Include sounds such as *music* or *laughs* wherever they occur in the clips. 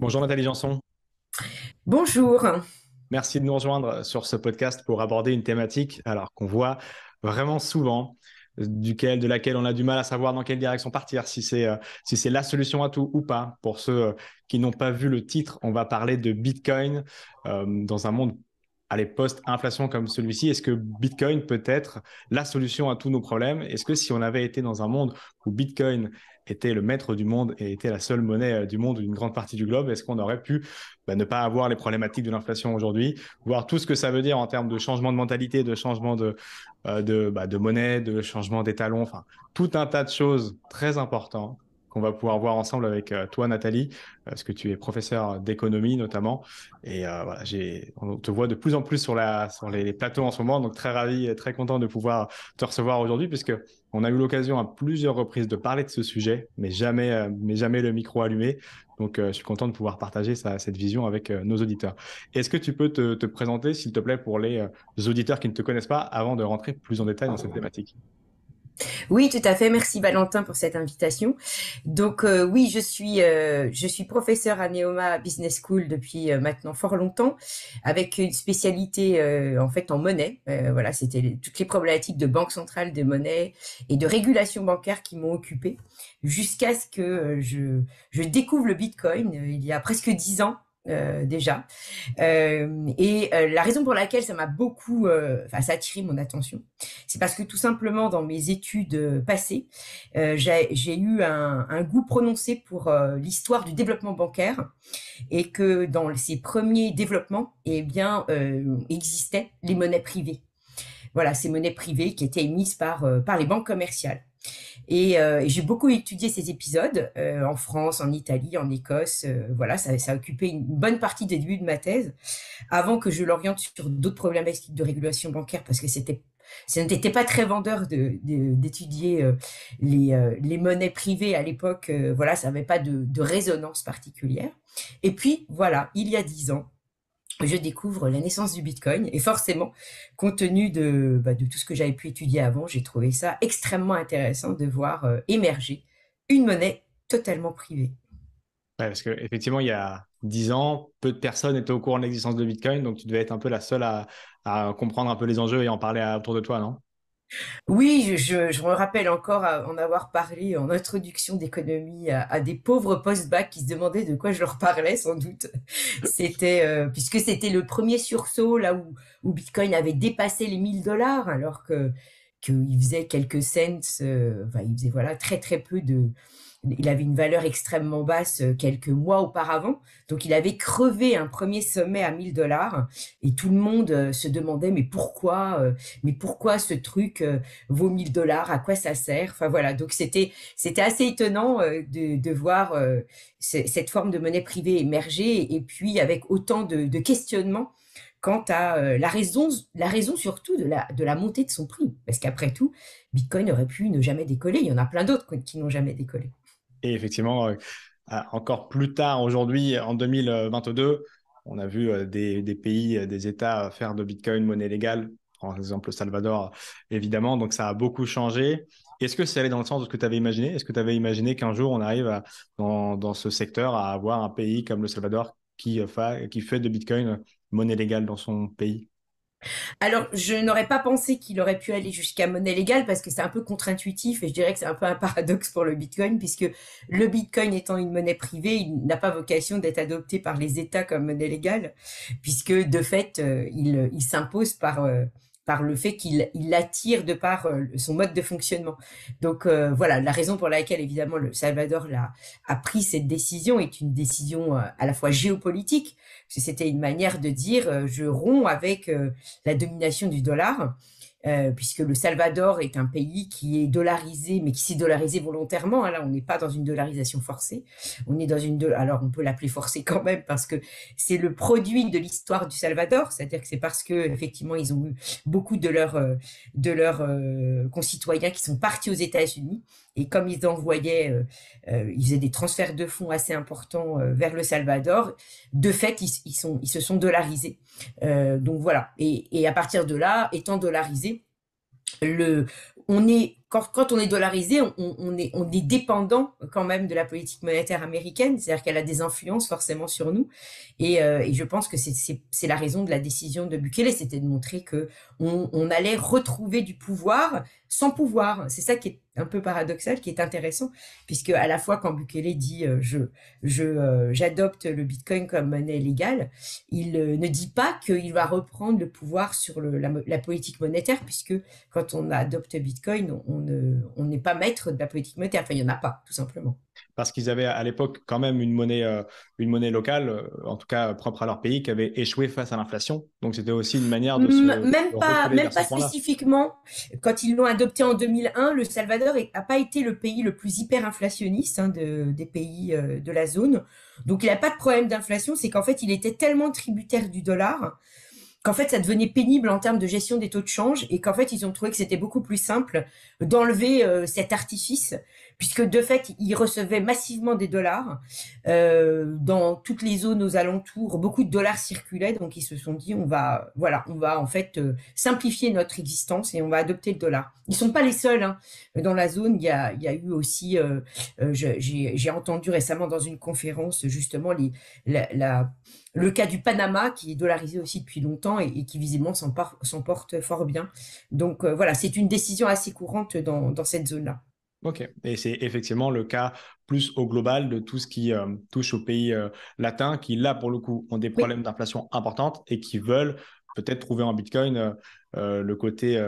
Bonjour Nathalie Janson. Bonjour. Merci de nous rejoindre sur ce podcast pour aborder une thématique alors qu'on voit vraiment souvent duquel, de laquelle on a du mal à savoir dans quelle direction partir, si c'est euh, si c'est la solution à tout ou pas. Pour ceux euh, qui n'ont pas vu le titre, on va parler de Bitcoin euh, dans un monde à post-inflation comme celui-ci. Est-ce que Bitcoin peut être la solution à tous nos problèmes? Est-ce que si on avait été dans un monde où Bitcoin était le maître du monde et était la seule monnaie du monde d'une grande partie du globe, est-ce qu'on aurait pu bah, ne pas avoir les problématiques de l'inflation aujourd'hui, voir tout ce que ça veut dire en termes de changement de mentalité, de changement de, euh, de, bah, de monnaie, de changement d'étalon, enfin tout un tas de choses très importantes qu'on va pouvoir voir ensemble avec euh, toi, Nathalie, parce que tu es professeur d'économie notamment. Et euh, voilà, j'ai, on te voit de plus en plus sur, la, sur les, plateaux en ce moment, donc très ravi et très content de pouvoir te recevoir aujourd'hui, puisque on a eu l'occasion à plusieurs reprises de parler de ce sujet, mais jamais, mais jamais le micro allumé. Donc, je suis content de pouvoir partager cette vision avec nos auditeurs. Est-ce que tu peux te, te présenter, s'il te plaît, pour les auditeurs qui ne te connaissent pas, avant de rentrer plus en détail dans cette thématique? Oui, tout à fait. Merci Valentin pour cette invitation. Donc euh, oui, je suis euh, je suis professeur à Neoma Business School depuis euh, maintenant fort longtemps, avec une spécialité en fait en monnaie. voilà, c'était toutes les problématiques de banque centrale, de monnaie et de régulation bancaire qui m'ont occupé jusqu'à ce que je je découvre le Bitcoin il y a presque dix ans euh, déjà. Euh, et euh, la raison pour laquelle ça m'a beaucoup, enfin attiré mon attention, c'est parce que tout simplement dans mes études passées, j'ai eu un, un, goût prononcé pour l'histoire du développement bancaire et que dans ces premiers développements, eh bien, existaient les monnaies privées. Voilà, ces monnaies privées qui étaient émises par, par les banques commerciales. Euh, et, j'ai beaucoup étudié ces épisodes euh, en France, en Italie, en Écosse. Euh, voilà, ça, ça, a occupé une bonne partie des débuts de ma thèse, avant que je l'oriente sur d'autres problématiques de régulation bancaire, parce que c'était ce n'était pas très vendeur d'étudier les, monnaies privées à l'époque. voilà, ça n'avait pas de, de, résonance particulière. Et puis, voilà, il y a dix ans, je découvre la naissance du Bitcoin. Et forcément, compte tenu de, bah, de tout ce que j'avais pu étudier avant, j'ai trouvé ça extrêmement intéressant de voir euh, émerger une monnaie totalement privée. parce qu'effectivement, il y a dix ans, peu de personnes étaient au courant de l'existence de Bitcoin, donc tu devais être un peu la seule à comprendre un peu les enjeux et en parler autour de toi, non? Oui, je, me rappelle encore en avoir parlé en introduction d'économie à, des pauvres post-bac qui se demandaient de quoi je leur parlais, sans doute. C'était euh, puisque c'était le premier sursaut là où, où Bitcoin avait dépassé les 1000 dollars, alors que qu'il faisait quelques cents, euh, enfin, il faisait voilà très très peu de il avait une valeur extrêmement basse euh, quelques mois auparavant. Donc, il avait crevé un premier sommet à 1000 dollars et tout le monde euh, se demandait, mais pourquoi, euh, mais pourquoi ce truc vaut 1000 dollars? À quoi ça sert? Enfin, voilà. Donc, c'était, c'était assez étonnant de, de voir cette forme de monnaie privée émerger et puis avec autant de, questionnements quant à la raison, la raison surtout de la, de la montée de son prix. Parce qu'après tout, Bitcoin aurait pu ne jamais décoller. Il y en a plein d'autres qui n'ont jamais décollé. Et effectivement, euh, encore plus tard, aujourd'hui, en 2022, on a vu euh, des, pays, euh, des États faire de Bitcoin monnaie légale, par exemple le Salvador, évidemment. Donc, ça a beaucoup changé. Est-ce que c'est allé dans le sens de ce que tu avais imaginé? Est-ce que tu avais imaginé qu'un jour, on arrive dans, dans, ce secteur à avoir un pays comme le Salvador qui, qui fait de Bitcoin monnaie légale dans son pays? Alors, je n'aurais pas pensé qu'il aurait pu aller jusqu'à monnaie légale parce que c'est un peu contre-intuitif et je dirais que c'est un peu un paradoxe pour le Bitcoin puisque le Bitcoin étant une monnaie privée, il n'a pas vocation d'être adopté par les États comme monnaie légale puisque de fait, euh, il, s'impose par euh, par le fait qu'il il de par euh, son mode de fonctionnement. Donc voilà, la raison pour laquelle évidemment le Salvador a, a pris cette décision est une décision à la fois géopolitique c'était une manière de dire euh, je romps avec euh, la domination du dollar. Euh, puisque le Salvador est un pays qui est dollarisé, mais qui s'est dollarisé volontairement. Hein, là, on n'est pas dans une dollarisation forcée. On est dans une, alors on peut l'appeler forcée quand même parce que c'est le produit de l'histoire du Salvador. C'est-à-dire que c'est parce que effectivement ils ont eu beaucoup de leurs de leurs concitoyens qui sont partis aux États-Unis et comme ils envoyaient, euh, euh, ils faisaient des transferts de fonds assez importants euh, vers le Salvador, de fait, ils, ils se sont dollarisés. donc voilà. Et, à partir de là, étant dollarisés, le, on est quand, on est dollarisé, on, est, dépendant quand même de la politique monétaire américaine, c'est-à-dire qu'elle a des influences forcément sur nous. Et, euh, je pense que c'est la raison de la décision de Bukele, c'était de montrer que on, allait retrouver du pouvoir sans pouvoir. C'est ça qui est un peu paradoxal, qui est intéressant, puisque à la fois quand Bukele dit euh, euh, j'adopte le Bitcoin comme monnaie légale, il ne dit pas qu'il va reprendre le pouvoir sur la, la, politique monétaire, puisque quand on adopte Bitcoin, on on n'est pas maître de la politique monétaire. Enfin, il n'y en a pas, tout simplement. Parce qu'ils avaient à l'époque quand même une monnaie, euh, une monnaie locale, euh, en tout cas propre à leur pays, qui avait échoué face à l'inflation. Donc c'était aussi une manière de se. Même pas, même pas spécifiquement. Quand ils l'ont adopté en 2001, le Salvador n'a pas été le pays le plus hyperinflationniste hein, des pays euh, de la zone. Donc il n'a pas de problème d'inflation. C'est qu'en fait, il était tellement tributaire du dollar qu'en fait ça devenait pénible en termes de gestion des taux de change et qu'en fait ils ont trouvé que c'était beaucoup plus simple d'enlever euh, cet artifice puisque de fait ils recevaient massivement des dollars euh, dans toutes les zones aux alentours beaucoup de dollars circulaient donc ils se sont dit on va voilà on va en fait euh, simplifier notre existence et on va adopter le dollar ils sont pas les seuls hein. dans la zone il y a, y a eu aussi j'ai entendu récemment dans une conférence justement les, la le cas du Panama, qui est dollarisé aussi depuis longtemps et, qui visiblement s'en porte fort bien. Donc euh, voilà, c'est une décision assez courante dans, cette zone-là. Ok, et c'est effectivement le cas plus au global de tout ce qui euh, touche aux pays euh, latins qui, là, pour le coup, ont des problèmes d'inflation importantes et qui veulent peut-être trouver en Bitcoin le côté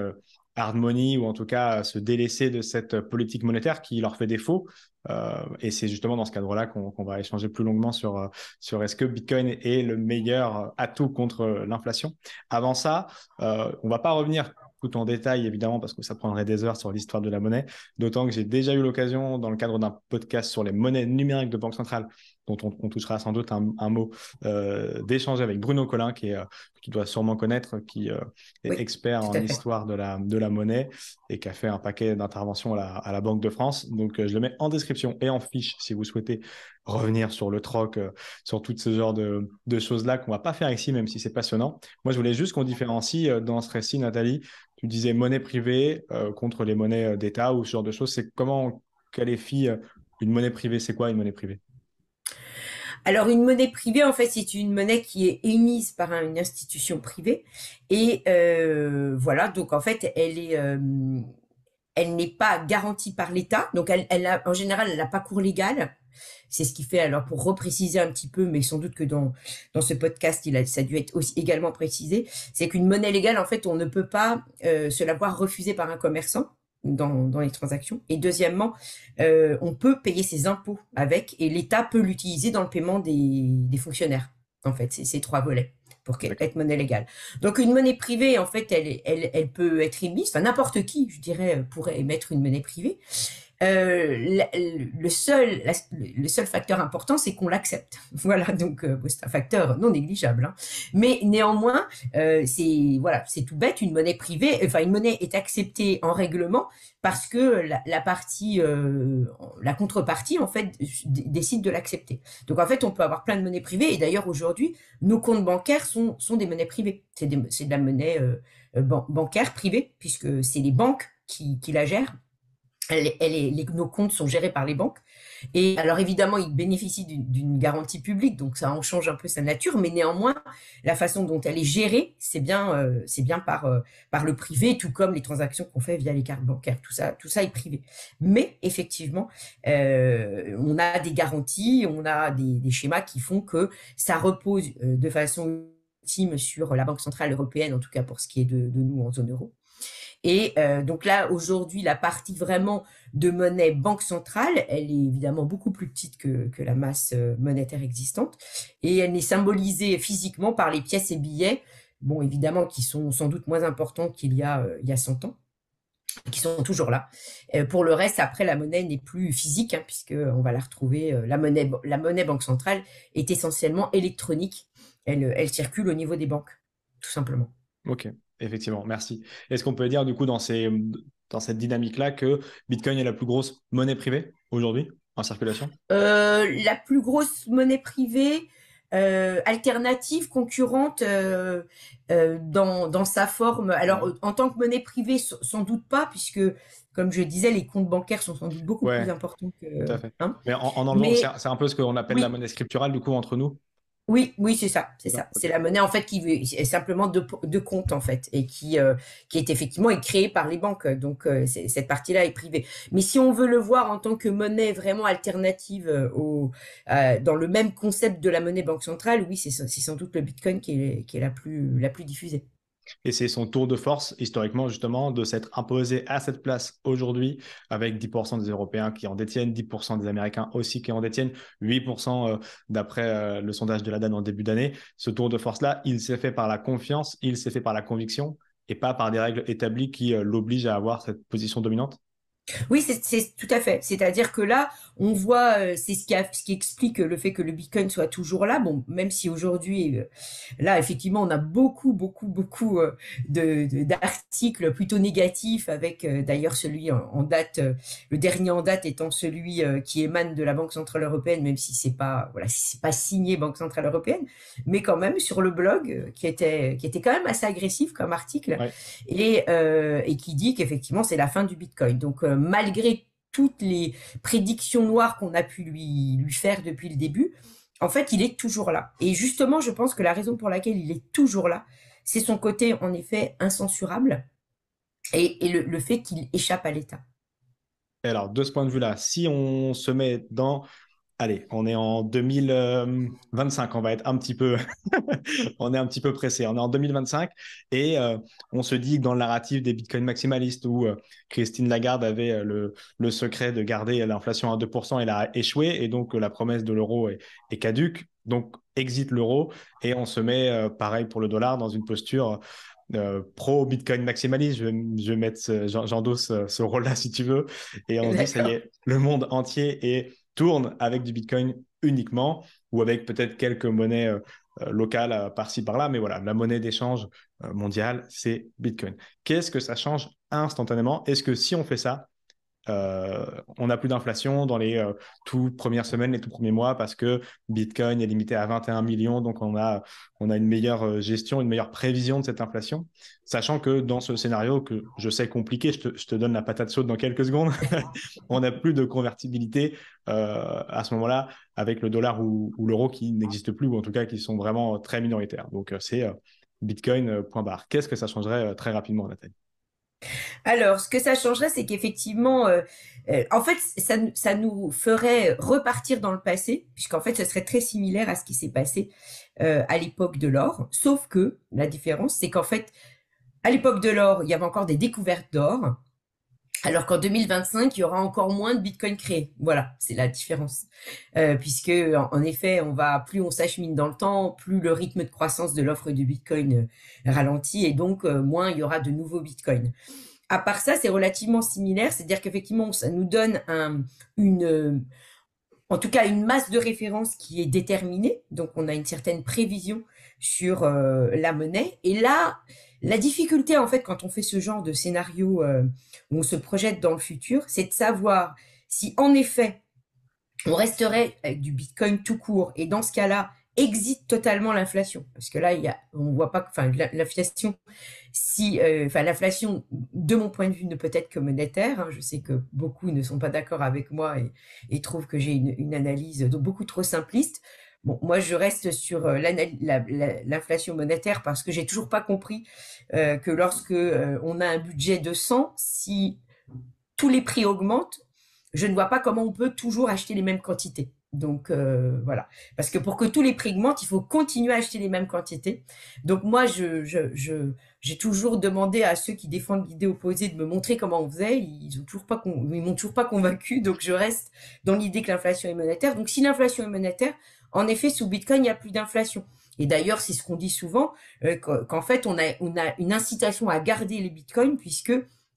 hard money ou en tout cas se délaisser de cette politique monétaire qui leur fait défaut. Euh, et c'est justement dans ce cadre-là qu'on va échanger plus longuement sur, euh, sur est-ce que Bitcoin est le meilleur atout contre l'inflation. Avant ça, euh, on va pas revenir tout en détail, évidemment, parce que ça prendrait des heures sur l'histoire de la monnaie, d'autant que j'ai déjà eu l'occasion, dans le cadre d'un podcast sur les monnaies numériques de banque centrale, dont on, touchera sans doute un, mot, euh, d'échanger avec Bruno Collin, qui, est, euh, qui doit sûrement connaître, qui euh, est expert en histoire de la, de la monnaie et qui a fait un paquet d'interventions à la, Banque de France. Donc, je le mets en description et en fiche si vous souhaitez revenir sur le troc, sur tout ce genre de, de choses-là qu'on va pas faire ici, même si c'est passionnant. Moi, je voulais juste qu'on différencie dans ce récit, Nathalie. Tu disais monnaie privée contre les monnaies d'État ou ce genre de choses. C'est comment on qualifie une monnaie privée? C'est quoi une monnaie privée? Alors une monnaie privée, en fait, c'est une monnaie qui est émise par une institution privée et euh, voilà. Donc en fait, elle est, euh, elle n'est pas garantie par l'État. Donc elle, en général, elle n'a pas cours légal. C'est ce qui fait, alors pour repréciser un petit peu, mais sans doute que dans, dans ce podcast, il a, ça a dû être aussi également précisé, c'est qu'une monnaie légale, en fait, on ne peut pas euh, se la voir refusée par un commerçant dans, dans les transactions. Et deuxièmement, euh, on peut payer ses impôts avec et l'État peut l'utiliser dans le paiement des, des fonctionnaires. En fait, c'est ces trois volets pour être monnaie légale. Donc une monnaie privée, en fait, elle, elle, elle peut être émise, enfin n'importe qui, je dirais, pourrait émettre une monnaie privée. Euh, le, seul, le seul facteur important, c'est qu'on l'accepte. *laughs* Voilà, donc euh, c'est un facteur non négligeable. Hein. Mais néanmoins, euh, c'est voilà, c'est tout bête. Une monnaie privée, enfin une monnaie est acceptée en règlement parce que la, partie, la contrepartie en fait décide de l'accepter. Donc en fait, on peut avoir plein de monnaies privées. Et d'ailleurs aujourd'hui, nos comptes bancaires sont sont des monnaies privées. C'est de la monnaie bancaire privée puisque c'est les banques qui, qui la gèrent les, nos comptes sont gérés par les banques. Et alors évidemment, ils bénéficient d'une garantie publique, donc ça en change un peu sa nature, mais néanmoins, la façon dont elle est gérée, c'est bien, euh, c'est bien par, euh, par le privé, tout comme les transactions qu'on fait via les cartes bancaires. Tout ça, tout ça est privé. Mais effectivement, euh, on a des garanties, on a des, des, schémas qui font que ça repose de façon ultime sur la Banque centrale européenne, en tout cas pour ce qui est de, de nous en zone euro. Et euh, donc là, aujourd'hui, la partie vraiment de monnaie banque centrale, elle est évidemment beaucoup plus petite que, que la masse euh, monétaire existante. Et elle est symbolisée physiquement par les pièces et billets, bon, évidemment, qui sont sans doute moins importants qu'il y a, euh, y a 100 ans qui sont toujours là. pour le reste, après, la monnaie n'est plus physique, hein, puisqu'on va la retrouver. la, monnaie, la monnaie banque centrale est essentiellement électronique. Elle, elle circule au niveau des banques, tout simplement. Ok. Effectivement, merci. Est-ce qu'on peut dire du coup dans, ces, dans cette dynamique-là que Bitcoin est la plus grosse monnaie privée aujourd'hui en circulation? Euh, La plus grosse monnaie privée, alternative, concurrente dans, dans sa forme. Alors, en tant que monnaie privée, sans doute pas, puisque comme je disais, les comptes bancaires sont sans doute beaucoup plus importants que. Tout à fait. Hein. Mais en, en c'est un peu ce qu'on appelle la monnaie scripturale, du coup, entre nous. Oui, oui, c'est ça, c'est ça. C'est la monnaie en fait qui est simplement de, de compte en fait et qui euh, qui est effectivement créée par les banques. Donc euh, cette partie-là est privée. Mais si on veut le voir en tant que monnaie vraiment alternative euh, au dans le même concept de la monnaie banque centrale, oui, c'est sans doute le Bitcoin qui est qui est la plus la plus diffusée. Et c'est son tour de force, historiquement, justement, de s'être imposé à cette place aujourd'hui, avec 10% des Européens qui en détiennent, 10% des Américains aussi qui en détiennent, 8% euh, d'après euh, le sondage de la DAN en début d'année. Ce tour de force-là, il s'est fait par la confiance, il s'est fait par la conviction et pas par des règles établies qui euh, l'obligent à avoir cette position dominante oui, c'est tout à fait. C'est-à-dire que là, on voit, euh, c'est ce qui, ce qui explique le fait que le Bitcoin soit toujours là. Bon, même si aujourd'hui, euh, là, effectivement, on a beaucoup, beaucoup, beaucoup euh, de d'articles plutôt négatifs, avec d'ailleurs celui en, date, le dernier en date étant celui qui émane de la Banque centrale européenne, même si c'est pas, voilà, si c'est pas signé Banque centrale européenne, mais quand même sur le blog qui était, qui était quand même assez agressif comme article et et qui dit qu'effectivement c'est la fin du Bitcoin. Donc malgré toutes les prédictions noires qu'on a pu lui, faire depuis le début, en fait, il est toujours là. Et justement, je pense que la raison pour laquelle il est toujours là, c'est son côté, en effet, incensurable et, le, fait qu'il échappe à l'État. Alors, de ce point de vue-là, si on se met dans Allez, on est en 2025, on va être un petit peu, *laughs* on est un petit peu pressé. On est en 2025 et euh, on se dit que dans le narratif des bitcoins maximalistes où euh, Christine Lagarde avait euh, le, secret de garder l'inflation à 2%, elle a échoué et donc la promesse de l'euro est, caduque. Donc exit l'euro et on se met, pareil pour le dollar, dans une posture pro Bitcoin maximaliste. Je vais, je j'endosse ce rôle-là si tu veux. Et on dit, ça y est, le monde entier est tourne avec du Bitcoin uniquement ou avec peut-être quelques monnaies euh, euh, locales euh, par-ci par-là. Mais voilà, la monnaie d'échange mondiale, c'est Bitcoin. Qu'est-ce que ça change instantanément? Est-ce que si on fait ça, euh, on n'a plus d'inflation dans les euh, toutes premières semaines, les tout premiers mois, parce que Bitcoin est limité à 21 millions, donc on a, on a une meilleure euh, gestion, une meilleure prévision de cette inflation, sachant que dans ce scénario que je sais compliqué, je te, donne la patate chaude dans quelques secondes, *laughs* on n'a plus de convertibilité à ce moment-là avec le dollar ou, l'euro qui n'existent plus, ou en tout cas qui sont vraiment très minoritaires. Donc c'est Bitcoin, point barre. Qu'est-ce que ça changerait très rapidement, Nathalie? Alors, ce que ça changerait, c'est qu'effectivement, euh, euh, en fait, ça, nous ferait repartir dans le passé, puisqu'en fait, ce serait très similaire à ce qui s'est passé euh, à l'époque de l'or, sauf que la différence, c'est qu'en fait, à l'époque de l'or, il y avait encore des découvertes d'or, alors qu'en 2025, il y aura encore moins de Bitcoin créés. Voilà, c'est la différence. Euh, puisque, en, effet, on va plus on s'achemine dans le temps, plus le rythme de croissance de l'offre du Bitcoin euh, ralentit, et donc euh, moins il y aura de nouveaux Bitcoins. À part ça, c'est relativement similaire, c'est-à-dire qu'effectivement, ça nous donne un, une, en tout cas, une masse de référence qui est déterminée. Donc, on a une certaine prévision sur la monnaie. Et là, la difficulté, en fait, quand on fait ce genre de scénario euh, où on se projette dans le futur, c'est de savoir si, en effet, on resterait avec du Bitcoin tout court et dans ce cas-là, exit totalement l'inflation. Parce que là, il y a, on voit pas, enfin, l'inflation, si, euh, l'inflation, de mon point de vue, ne peut être que monétaire. Hein. Je sais que beaucoup ne sont pas d'accord avec moi et, trouvent que j'ai une, analyse beaucoup trop simpliste. Bon, moi, je reste sur euh, l'inflation monétaire parce que j'ai toujours pas compris euh, que lorsque euh, on a un budget de 100, si tous les prix augmentent, je ne vois pas comment on peut toujours acheter les mêmes quantités. Donc voilà, parce que pour que tous les prix augmentent, il faut continuer à acheter les mêmes quantités. Donc moi, je, je, j'ai toujours demandé à ceux qui défendent l'idée opposée de me montrer comment on faisait. Ils ont toujours pas, ils m'ont toujours pas convaincu. Donc je reste dans l'idée que l'inflation est monétaire. Donc si l'inflation est monétaire, en effet, sous Bitcoin, il n'y a plus d'inflation. Et d'ailleurs, c'est ce qu'on dit souvent, euh, qu'en fait, on a, une incitation à garder les bitcoins puisque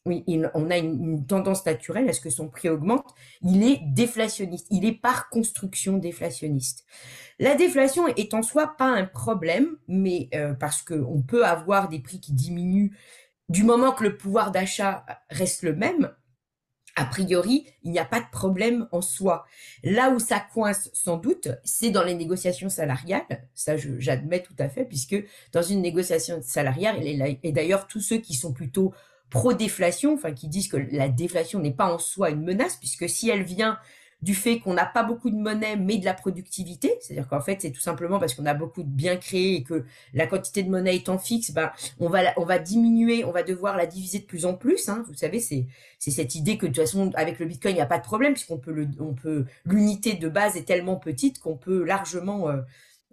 on a une, tendance naturelle à ce que son prix augmente. Il est déflationniste. Il est par construction déflationniste. La déflation est en soi pas un problème, mais euh, parce qu'on peut avoir des prix qui diminuent du moment que le pouvoir d'achat reste le même. A priori, il n'y a pas de problème en soi. Là où ça coince sans doute, c'est dans les négociations salariales. Ça, j'admets tout à fait, puisque dans une négociation salariale, et d'ailleurs tous ceux qui sont plutôt pro-déflation, enfin qui disent que la déflation n'est pas en soi une menace, puisque si elle vient du fait qu'on n'a pas beaucoup de monnaie, mais de la productivité. C'est-à-dire qu'en fait, c'est tout simplement parce qu'on a beaucoup de biens créés et que la quantité de monnaie étant fixe, ben, on va, on va diminuer, on va devoir la diviser de plus en plus. Hein. Vous savez, c'est, cette idée que de toute façon, avec le Bitcoin, il n'y a pas de problème puisqu'on peut le, peut, l'unité de base est tellement petite qu'on peut largement euh,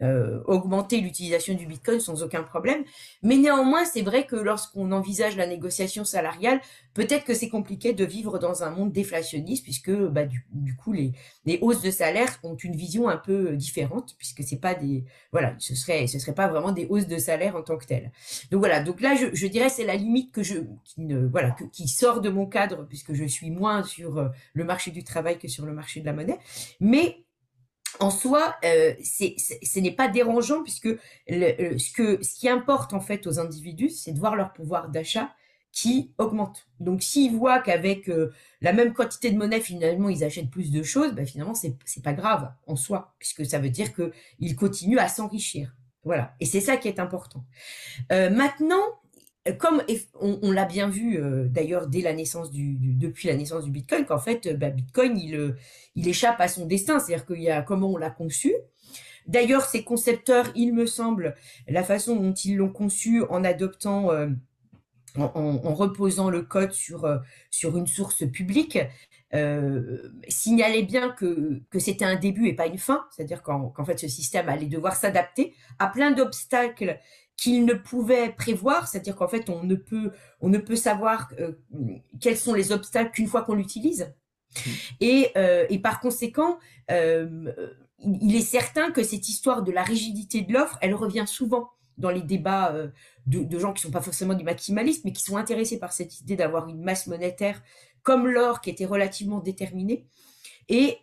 euh, augmenter l'utilisation du Bitcoin sans aucun problème. Mais néanmoins, c'est vrai que lorsqu'on envisage la négociation salariale, peut-être que c'est compliqué de vivre dans un monde déflationniste puisque bah, du, coup les, les, hausses de salaire ont une vision un peu différente puisque c'est pas des voilà ce serait ce serait pas vraiment des hausses de salaire en tant que telles. Donc voilà donc là je, je dirais c'est la limite que je qui ne voilà qui sort de mon cadre puisque je suis moins sur euh, le marché du travail que sur le marché de la monnaie mais en soi, euh, ce n'est pas dérangeant puisque ce, que, ce qui importe en fait aux individus, c'est de voir leur pouvoir d'achat qui augmente. Donc s'ils voient qu'avec euh, la même quantité de monnaie, finalement, ils achètent plus de choses, ben, finalement, c'est, c'est pas grave en soi, puisque ça veut dire qu'ils continuent à s'enrichir. Voilà. Et c'est ça qui est important. Euh, maintenant, comme on, l'a bien vu euh, d'ailleurs dès la naissance du, depuis la naissance du Bitcoin, qu'en fait, euh, bah, Bitcoin il, euh, il échappe à son destin, c'est-à-dire qu'il y a comment on l'a conçu. D'ailleurs, ces concepteurs, il me semble, la façon dont ils l'ont conçu en adoptant, en, reposant le code sur sur une source publique, signalait bien que, que c'était un début et pas une fin, c'est-à-dire qu'en fait ce système allait devoir s'adapter à plein d'obstacles qu'il ne pouvait prévoir, c'est-à-dire qu'en fait, on ne peut, on ne peut savoir euh, quels sont les obstacles qu'une fois qu'on l'utilise. Mmh. Et, euh, et, par conséquent, euh, il est certain que cette histoire de la rigidité de l'offre, elle revient souvent dans les débats de, de, gens qui sont pas forcément du maximalisme, mais qui sont intéressés par cette idée d'avoir une masse monétaire comme l'or qui était relativement déterminée, et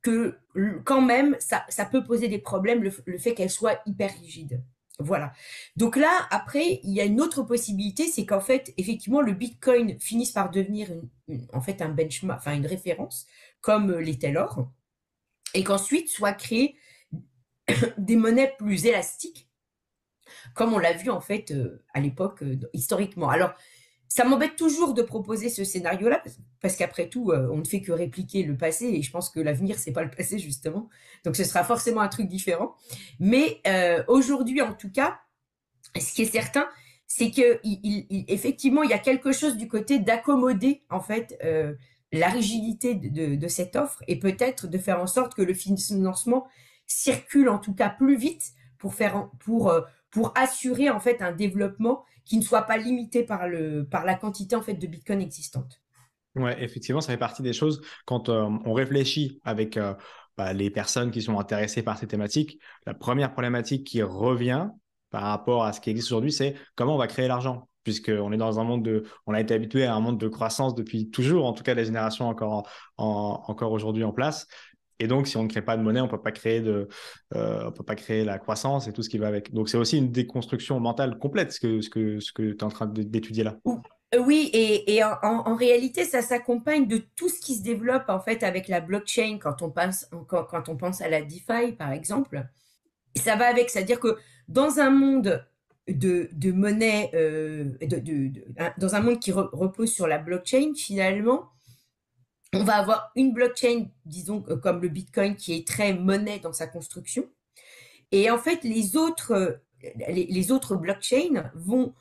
que quand même, ça, ça peut poser des problèmes, le, le fait qu'elle soit hyper rigide. Voilà. Donc là, après, il y a une autre possibilité, c'est qu'en fait, effectivement, le Bitcoin finisse par devenir en fait un benchmark, enfin une référence, comme l'était l'or, et qu'ensuite soit créé *coughs* des monnaies plus élastiques, comme on l'a vu en fait euh, à l'époque euh, historiquement. Alors, ça m'embête toujours de proposer ce scénario-là parce qu'après tout, euh, on ne fait que répliquer le passé et je pense que l'avenir c'est pas le passé justement. Donc ce sera forcément un truc différent. Mais euh, aujourd'hui, en tout cas, ce qui est certain, c'est que il, effectivement, il y a quelque chose du côté d'accommoder en fait euh, la rigidité de, cette offre et peut-être de faire en sorte que le financement circule en tout cas plus vite pour faire pour pour assurer en fait un développement qui ne soit pas limité par, le, par la quantité en fait de Bitcoin existante. Ouais, effectivement, ça fait partie des choses quand euh, on réfléchit avec euh, bah, les personnes qui sont intéressées par ces thématiques. La première problématique qui revient par rapport à ce qui existe aujourd'hui, c'est comment on va créer l'argent? Puisqu'on est dans un monde de, on a été habitué à un monde de croissance depuis toujours, en tout cas les générations encore, encore aujourd'hui en place. Et donc, si on ne crée pas de monnaie, on peut pas créer de, euh, on peut pas créer la croissance et tout ce qui va avec. Donc, c'est aussi une déconstruction mentale complète, ce que, tu es en train d'étudier là. Euh, oui, et, en, réalité, ça s'accompagne de tout ce qui se développe en fait avec la blockchain quand on pense, à la DeFi, par exemple. Ça va avec, c'est-à-dire que dans un monde de, monnaie, euh, dans un monde qui repose sur la blockchain, finalement, on va avoir une blockchain, disons comme le Bitcoin, qui est très monnaie dans sa construction. Et en fait, les autres, les, autres blockchains vont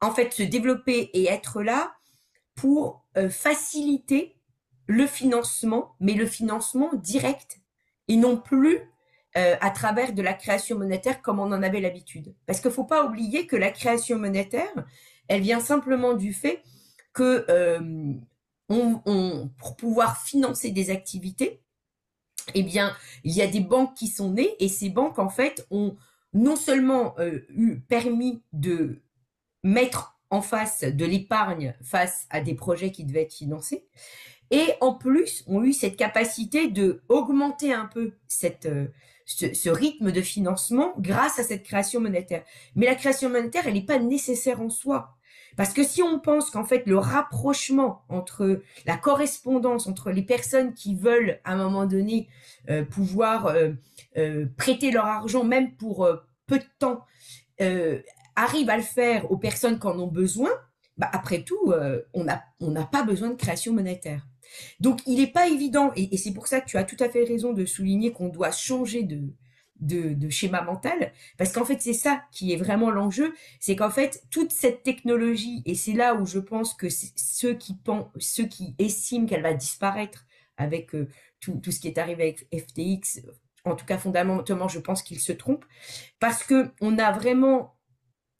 en fait se développer et être là pour euh, faciliter le financement, mais le financement direct et non plus euh, à travers de la création monétaire comme on en avait l'habitude. Parce qu'il ne faut pas oublier que la création monétaire, elle vient simplement du fait que euh, pour pouvoir financer des activités, eh bien, il y a des banques qui sont nées et ces banques, en fait, ont non seulement euh, eu permis de mettre en face de l'épargne face à des projets qui devaient être financés, et en plus ont eu cette capacité de augmenter un peu euh, ce, ce, rythme de financement grâce à cette création monétaire. Mais la création monétaire, elle n'est pas nécessaire en soi Parce que si on pense qu'en fait le rapprochement entre la correspondance entre les personnes qui veulent à un moment donné euh, pouvoir euh, euh, prêter leur argent même pour peu de temps arrive à le faire aux personnes qui en ont besoin, bah, après tout, on n'a pas besoin de création monétaire. Donc, il n'est pas évident, et c'est pour ça que tu as tout à fait raison de souligner qu'on doit changer de, de, schéma mental, parce qu'en fait c'est ça qui est vraiment l'enjeu, c'est qu'en fait toute cette technologie, et c'est là où je pense que ceux qui pensent, ceux qui estiment qu'elle va disparaître avec euh, tout, tout, ce qui est arrivé avec FTX, en tout cas fondamentalement je pense qu'ils se trompent, parce que on a vraiment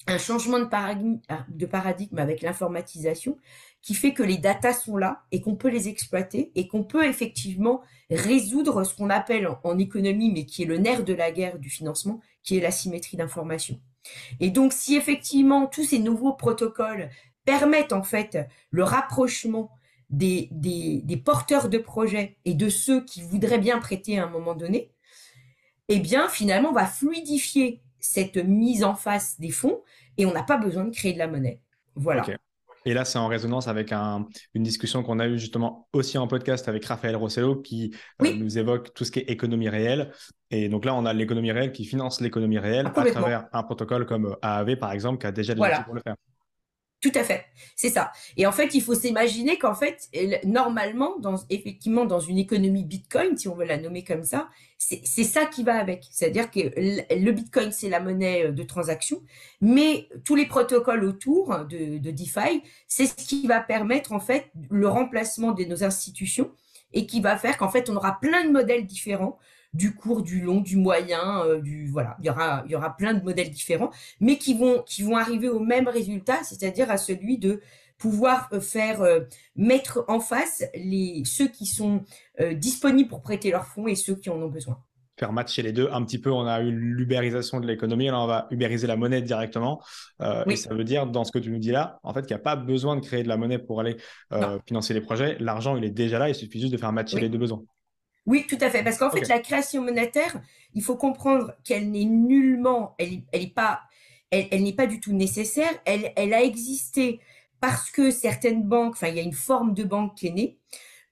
un changement de paradigme, de paradigme avec l'informatisation qui fait que les datas sont là et qu'on peut les exploiter et qu'on peut effectivement résoudre ce qu'on appelle en, économie, mais qui est le nerf de la guerre du financement, qui est la symétrie d'information. Et donc, si effectivement tous ces nouveaux protocoles permettent en fait le rapprochement des, porteurs de projets et de ceux qui voudraient bien prêter à un moment donné, eh bien, finalement, on va fluidifier cette mise en face des fonds et on n'a pas besoin de créer de la monnaie. Voilà. Et là, c'est en résonance avec un, une discussion qu'on a eue justement aussi en podcast avec Raphaël Rossello qui euh, nous évoque tout ce qui est économie réelle. Et donc là, on a l'économie réelle qui finance l'économie réelle à travers un protocole comme AAV, par exemple, qui a déjà des voilà. pour le faire. Tout à fait, c'est ça. Et en fait, il faut s'imaginer qu'en fait, normalement, dans, effectivement, dans une économie Bitcoin, si on veut la nommer comme ça, c'est ça qui va avec. C'est-à-dire que le Bitcoin, c'est la monnaie euh, de transaction, mais tous les protocoles autour de, de DeFi, c'est ce qui va permettre en fait le remplacement de nos institutions et qui va faire qu'en fait, on aura plein de modèles différents du court, du long, du moyen, euh, du voilà, il y aura il y aura plein de modèles différents, mais qui vont qui vont arriver au même résultat, c'est-à-dire à celui de pouvoir euh, faire euh, mettre en face les ceux qui sont disponibles pour prêter leurs fonds et ceux qui en ont besoin. Faire matcher les deux un petit peu. On a eu l'ubérisation de l'économie, alors on va ubériser la monnaie directement. Et ça veut dire, dans ce que tu nous dis là, en fait, qu'il n'y a pas besoin de créer de la monnaie pour aller financer les projets. L'argent, il est déjà là, il suffit juste de faire matcher les deux besoins. Oui, tout à fait. Parce qu'en fait, la création monétaire, il faut comprendre qu'elle n'est nullement, elle, elle pas, elle, n'est pas du tout nécessaire. Elle, elle a existé parce que certaines banques, enfin, il y a une forme de banque qui est née,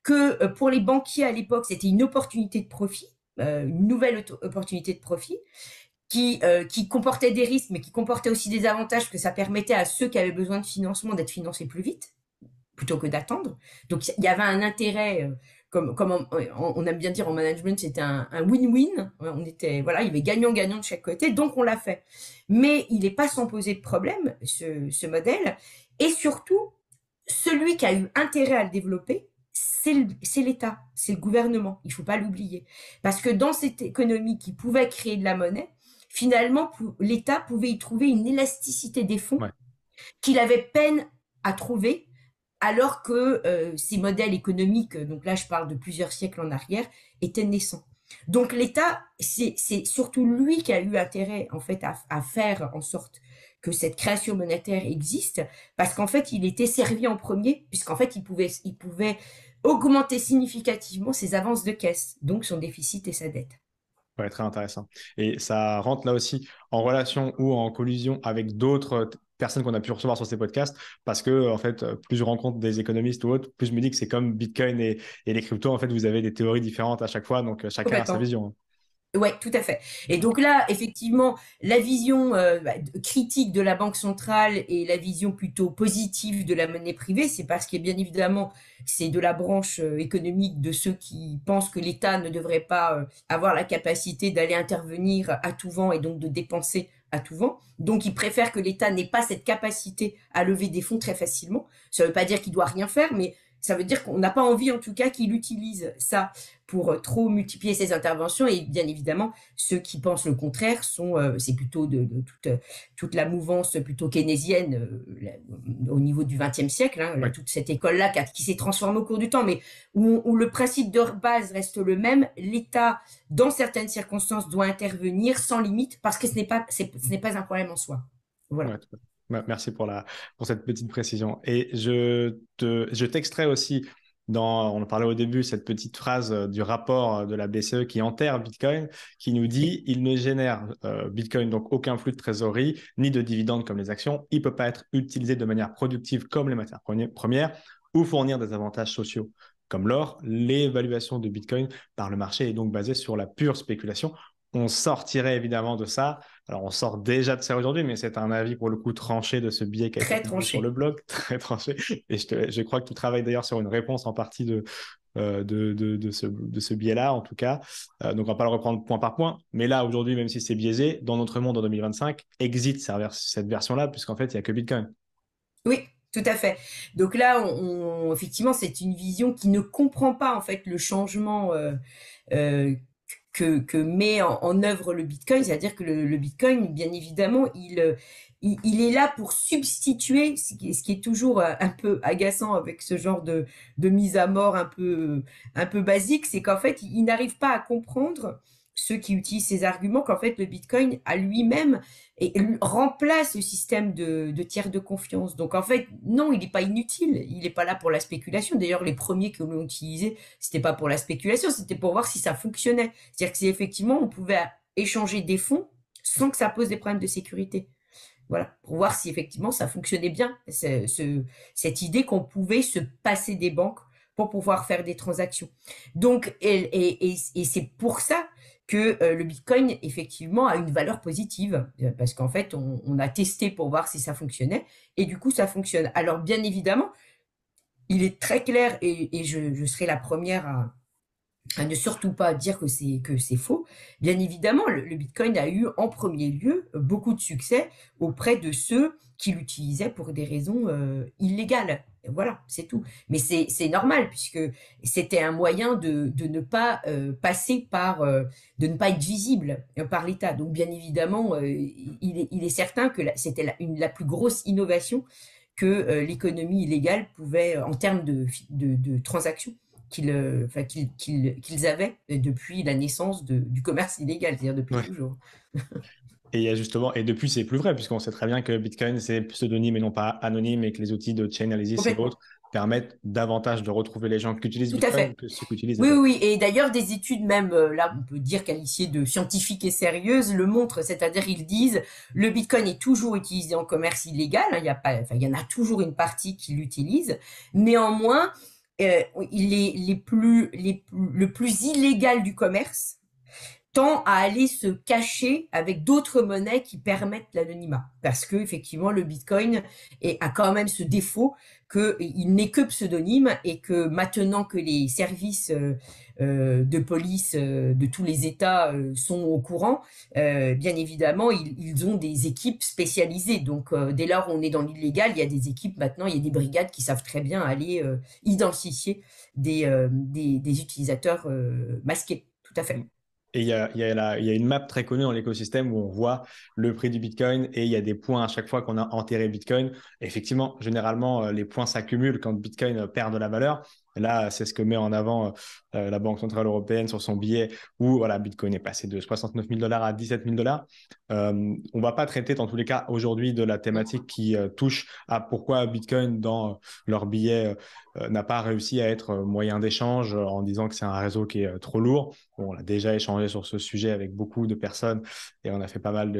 que euh, pour les banquiers à l'époque, c'était une opportunité de profit, euh, une nouvelle opportunité de profit, qui, euh, qui comportait des risques, mais qui comportait aussi des avantages, que ça permettait à ceux qui avaient besoin de financement d'être financés plus vite, plutôt que d'attendre. Donc, il y avait un intérêt comme, comme on, aime bien dire en management, c'était un win-win. On était, voilà, il y avait gagnant-gagnant de chaque côté, donc on l'a fait. Mais il n'est pas sans poser de problème, ce, ce modèle. Et surtout, celui qui a eu intérêt à le développer, c'est l'État, c'est le gouvernement. Il faut pas l'oublier. Parce que dans cette économie qui pouvait créer de la monnaie, finalement, l'État pouvait y trouver une élasticité des fonds qu'il avait peine à trouver alors que euh, ces modèles économiques, donc là je parle de plusieurs siècles en arrière, étaient naissants. Donc l'État, c'est surtout lui qui a eu intérêt à, faire en sorte que cette création monétaire existe, parce qu'en fait il était servi en premier, puisqu'en fait il pouvait, il augmenter significativement ses avances de caisse, donc son déficit et sa dette. Ouais, très intéressant. Et ça rentre là aussi en relation ou en collusion avec d'autres personnes qu'on a pu recevoir sur ces podcasts parce que en fait plus je rencontre des économistes ou autres plus je me dis que c'est comme Bitcoin et, les cryptos en fait vous avez des théories différentes à chaque fois donc chacun a sa vision Ouais, tout à fait. Et donc là, effectivement, la vision euh, bah, critique de la banque centrale et la vision plutôt positive de la monnaie privée, c'est parce que bien évidemment, c'est de la branche euh, économique de ceux qui pensent que l'État ne devrait pas euh, avoir la capacité d'aller intervenir à tout vent et donc de dépenser à tout vent. Donc, ils préfèrent que l'État n'ait pas cette capacité à lever des fonds très facilement. Ça ne veut pas dire qu'il doit rien faire, mais ça veut dire qu'on n'a pas envie, en tout cas, qu'il utilise ça pour euh, trop multiplier ses interventions. Et bien évidemment, ceux qui pensent le contraire sont, euh, c'est plutôt de, toute, euh, toute la mouvance plutôt keynésienne au niveau du XXe siècle, hein, toute cette école-là qui, s'est transformée au cours du temps, mais où, où, le principe de base reste le même. L'État, dans certaines circonstances, doit intervenir sans limite parce que ce n'est pas, ce n'est pas un problème en soi. Voilà. Merci pour, cette petite précision. Et je, te, t'extrais aussi dans, on parlait au début, cette petite phrase euh, du rapport euh, de la BCE qui enterre Bitcoin, qui nous dit il ne génère Bitcoin donc aucun flux de trésorerie ni de dividendes comme les actions. Il ne peut pas être utilisé de manière productive comme les matières premières ou fournir des avantages sociaux comme l'or. L'évaluation de Bitcoin par le marché est donc basée sur la pure spéculation on sortirait évidemment de ça. Alors, on sort déjà de ça aujourd'hui, mais c'est un avis pour le coup tranché de ce biais qui a été sur le blog, *laughs* très tranché. Et je, crois que tu travailles d'ailleurs sur une réponse en partie de, euh, de, ce, de ce biais-là, en tout cas. Euh, donc, on va pas le reprendre point par point. Mais là, aujourd'hui, même si c'est biaisé, dans notre monde en 2025, exit cette version-là, puisqu'en fait, il n'y a que Bitcoin. Oui, tout à fait. Donc là, on, effectivement, c'est une vision qui ne comprend pas en fait le changement euh, que, met en, œuvre le Bitcoin, c'est-à-dire que le, Bitcoin, bien évidemment, il, il, est là pour substituer, ce qui, est toujours un peu agaçant avec ce genre de, de mise à mort un peu, un peu basique, c'est qu'en fait, il n'arrive pas à comprendre ceux qui utilisent ces arguments qu'en fait le Bitcoin à lui-même remplace le système de, tiers de confiance. Donc en fait, non, il n'est pas inutile. Il n'est pas là pour la spéculation. D'ailleurs, les premiers que l'ont utilisé, c'était pas pour la spéculation, c'était pour voir si ça fonctionnait. C'est-à-dire que si effectivement on pouvait échanger des fonds sans que ça pose des problèmes de sécurité. Voilà, pour voir si effectivement ça fonctionnait bien, cette idée qu'on pouvait se passer des banques pour pouvoir faire des transactions. Donc, et c'est pour ça que euh, le Bitcoin, effectivement, a une valeur positive, euh, parce qu'en fait, on, a testé pour voir si ça fonctionnait, et du coup, ça fonctionne. Alors, bien évidemment, il est très clair, et, je, serai la première à, ne surtout pas dire que c'est que c'est faux. Bien évidemment, le, Bitcoin a eu en premier lieu beaucoup de succès auprès de ceux qui l'utilisaient pour des raisons euh, illégales. Voilà, c'est tout. Mais c'est normal puisque c'était un moyen de, ne pas euh, passer par, euh, de ne pas être visible euh, par l'État. Donc bien évidemment, il est, certain que c'était la, la, plus grosse innovation que l'économie illégale pouvait, en termes de, de, transactions, qu'ils avaient depuis la naissance du commerce illégal, c'est-à-dire depuis toujours. *laughs* Et il y a justement, et depuis, c'est plus vrai, puisqu'on sait très bien que Bitcoin, c'est pseudonyme et non pas anonyme, et que les outils de Chainalysis et autres permettent davantage de retrouver les gens qui utilisent Bitcoin que ceux qui utilisent. Oui, oui, et d'ailleurs, des études, même euh, là, on peut dire qualifiées de scientifiques et sérieuses, le montrent, c'est-à-dire ils disent le Bitcoin est toujours utilisé en commerce illégal, hein, il y a pas, enfin, il y en a toujours une partie qui l'utilise. Néanmoins, euh, il est les plus, les, le plus illégal du commerce, tend à aller se cacher avec d'autres monnaies qui permettent l'anonymat. Parce que effectivement, le Bitcoin a quand même ce défaut qu'il n'est que pseudonyme et que maintenant que les services euh, euh, de police euh, de tous les États sont au courant, bien évidemment, ils, ont des équipes spécialisées. Donc, dès lors on est dans l'illégal, il y a des équipes maintenant, il y a des brigades qui savent très bien aller identifier des, des, des utilisateurs masqués. Tout à fait. Et il y a, une map très connue dans l'écosystème où on voit le prix du Bitcoin et il y a des points à chaque fois qu'on a enterré Bitcoin. effectivement, généralement, euh, les points s'accumulent quand Bitcoin perd de la valeur. là, c'est ce que met en avant euh, la Banque Centrale Européenne sur son billet où voilà, Bitcoin est passé de 69 000 dollars à 17 000 dollars. Euh, on ne va pas traiter dans tous les cas aujourd'hui de la thématique qui touche à pourquoi Bitcoin dans leur billet n'a pas réussi à être moyen d'échange en disant que c'est un réseau qui est trop lourd. On a déjà échangé sur ce sujet avec beaucoup de personnes et on a fait pas mal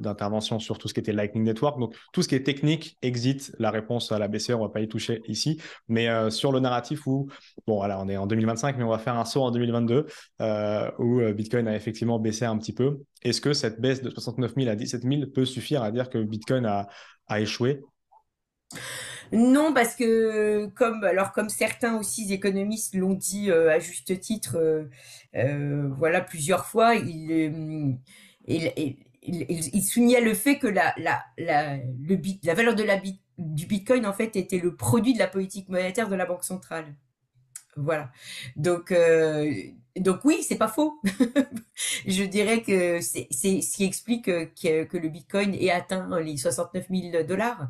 d'interventions sur tout ce qui était Lightning Network. Donc, tout ce qui est technique, exit, la réponse à la BCE, on va pas y toucher ici. Mais euh, sur le narratif où, bon, voilà, on est en 2025, mais on va faire un saut en 2022 euh, où euh, Bitcoin a effectivement baissé un petit peu. Est-ce que cette baisse de 69 000 à 17 000 peut suffire à dire que Bitcoin a échoué? Non, parce que comme alors comme certains aussi économistes l'ont dit à juste titre, euh, voilà, plusieurs fois, il, il, soulignait le fait que la, la, la, le, la valeur de la, du Bitcoin, en fait, était le produit de la politique monétaire de la Banque centrale. Voilà. Donc, euh, donc oui, c'est pas faux. *laughs* je dirais que c'est ce qui explique que, que, le Bitcoin ait atteint les 69 000 dollars.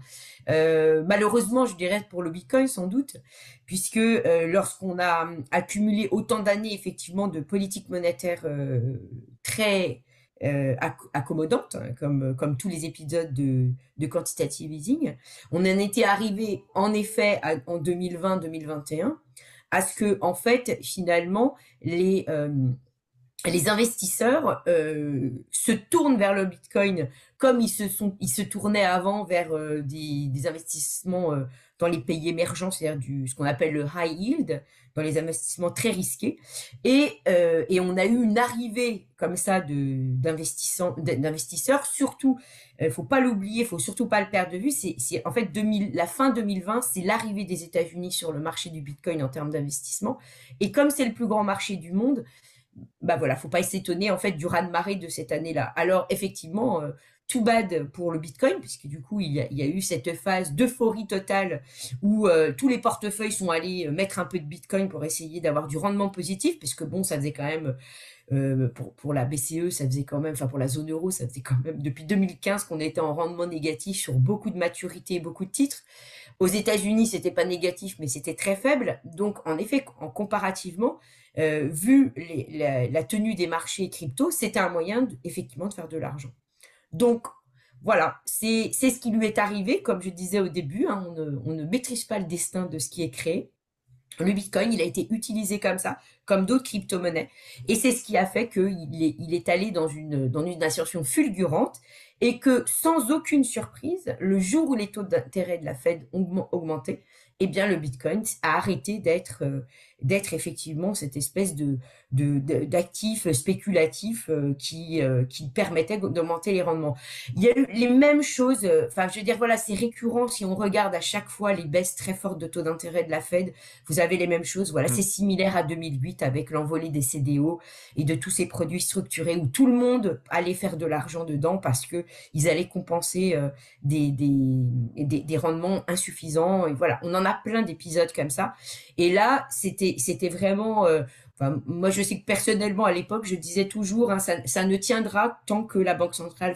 Euh, malheureusement, je dirais pour le Bitcoin sans doute, puisque euh, lorsqu'on a accumulé autant d'années effectivement de politique monétaire euh, très euh, accommodante, hein, comme, tous les épisodes de, de quantitative easing, on en était arrivé en effet en 2020-2021 à ce que, en fait, finalement, les, les investisseurs se tournent vers le Bitcoin comme ils se, sont, ils se tournaient avant vers des, des, investissements dans les pays émergents, c'est-à-dire du, ce qu'on appelle le high yield, dans les investissements très risqués. Et, euh, et on a eu une arrivée comme ça d'investisseurs, surtout, il euh, faut pas l'oublier, faut surtout pas le perdre de vue, c'est en fait 2000, la fin 2020, c'est l'arrivée des États-Unis sur le marché du Bitcoin en termes d'investissement. Et comme c'est le plus grand marché du monde, bah voilà, faut pas s'étonner en fait du raz-de-marée de cette année-là. Alors effectivement, euh, tout bad pour le Bitcoin, puisque du coup, il y a, eu cette phase d'euphorie totale où euh, tous les portefeuilles sont allés euh, mettre un peu de Bitcoin pour essayer d'avoir du rendement positif, puisque bon, ça faisait quand même, euh, pour, la BCE, ça faisait quand même, enfin pour la zone euro, ça faisait quand même depuis 2015 qu'on était en rendement négatif sur beaucoup de maturité, beaucoup de titres. Aux États-Unis, c'était pas négatif, mais c'était très faible. Donc, en effet, en comparativement, vu la, tenue des marchés crypto, c'était un moyen effectivement de faire de l'argent. Donc, voilà, c'est ce qui lui est arrivé, comme je disais au début, hein, on, ne, maîtrise pas le destin de ce qui est créé. Le Bitcoin, il a été utilisé comme ça, comme d'autres crypto-monnaies. Et c'est ce qui a fait qu'il est, allé dans une, dans fulgurante et que sans aucune surprise, le jour où les taux d'intérêt de la Fed ont augmenté, eh bien, le Bitcoin a arrêté d'être euh, d'être effectivement cette espèce de d'actif spéculatif euh, qui euh, qui permettait d'augmenter les rendements. Il y a eu les mêmes choses. Enfin, je veux dire, voilà, c'est récurrent. Si on regarde à chaque fois les baisses très fortes de taux d'intérêt de la Fed, vous avez les mêmes choses. Voilà, mm. c'est similaire à 2008 avec l'envolée des CDO et de tous ces produits structurés où tout le monde allait faire de l'argent dedans parce que ils allaient compenser des, des, des, des rendements insuffisants. Et voilà, on en a plein d'épisodes comme ça. Et là, c'était, c'était vraiment. Euh, moi, je sais que personnellement, à l'époque, je disais toujours, hein, ça, ne tiendra tant que la Banque centrale,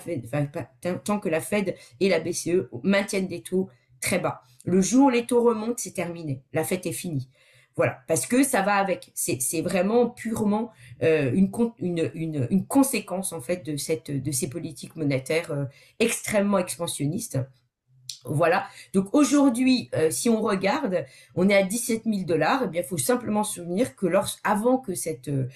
tant que la Fed et la BCE maintiennent des taux très bas. Le jour où les taux remontent, c'est terminé. La fête est finie. Voilà, parce que ça va avec. C'est vraiment purement euh, une, conséquence en fait de ces politiques monétaires euh, extrêmement expansionnistes voilà. Donc aujourd'hui, euh, si on regarde, on est à 17 000 dollars. Eh bien, il faut simplement se souvenir que avant que cette, euh,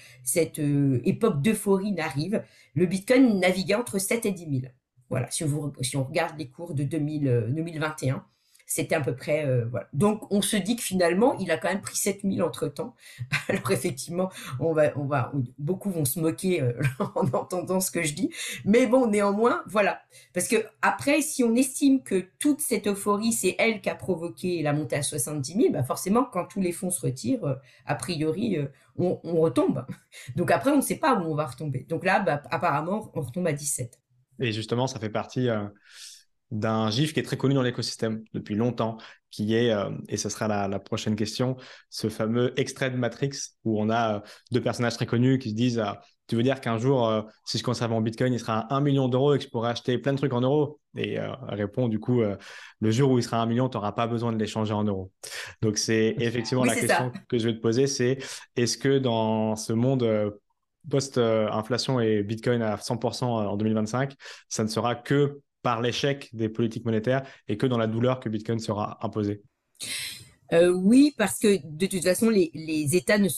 euh, époque d'euphorie n'arrive, le Bitcoin naviguait entre 7 et 10 000. Voilà. Si, on regarde les cours de 2000, 2021, c'était à peu près euh. Donc on se dit que finalement il a quand même pris 7000 entre temps. *laughs* Alors effectivement on va on va beaucoup vont se moquer euh, *laughs* en entendant ce que je dis, mais bon néanmoins voilà parce que après si on estime que toute cette euphorie c'est elle qui a provoqué la montée à 70 000, bah forcément quand tous les fonds se retirent euh, a priori on, on, retombe. *laughs* Donc après on ne sait pas où on va retomber. Donc là bah, apparemment on retombe à 17. Et justement ça fait partie d'un GIF qui est très connu dans l'écosystème depuis longtemps, qui est, euh, et ce sera la, prochaine question, ce fameux extrait de Matrix où on a euh, deux personnages très connus qui se disent euh, Tu veux dire qu'un jour, si je conserve mon Bitcoin, il sera à 1 million d'euros et que je pourrai acheter plein de trucs en euros? Et répond du coup Le jour où il sera à 1 million, tu n'auras pas besoin de l'échanger en euros. Donc, c'est *laughs* effectivement la question que je vais te poser c'est est-ce que dans ce monde post-inflation et Bitcoin à 100% en 2025, ça ne sera que par l'échec des politiques monétaires et que dans la douleur que Bitcoin sera imposé euh, oui, parce que de toute façon, les, États ne,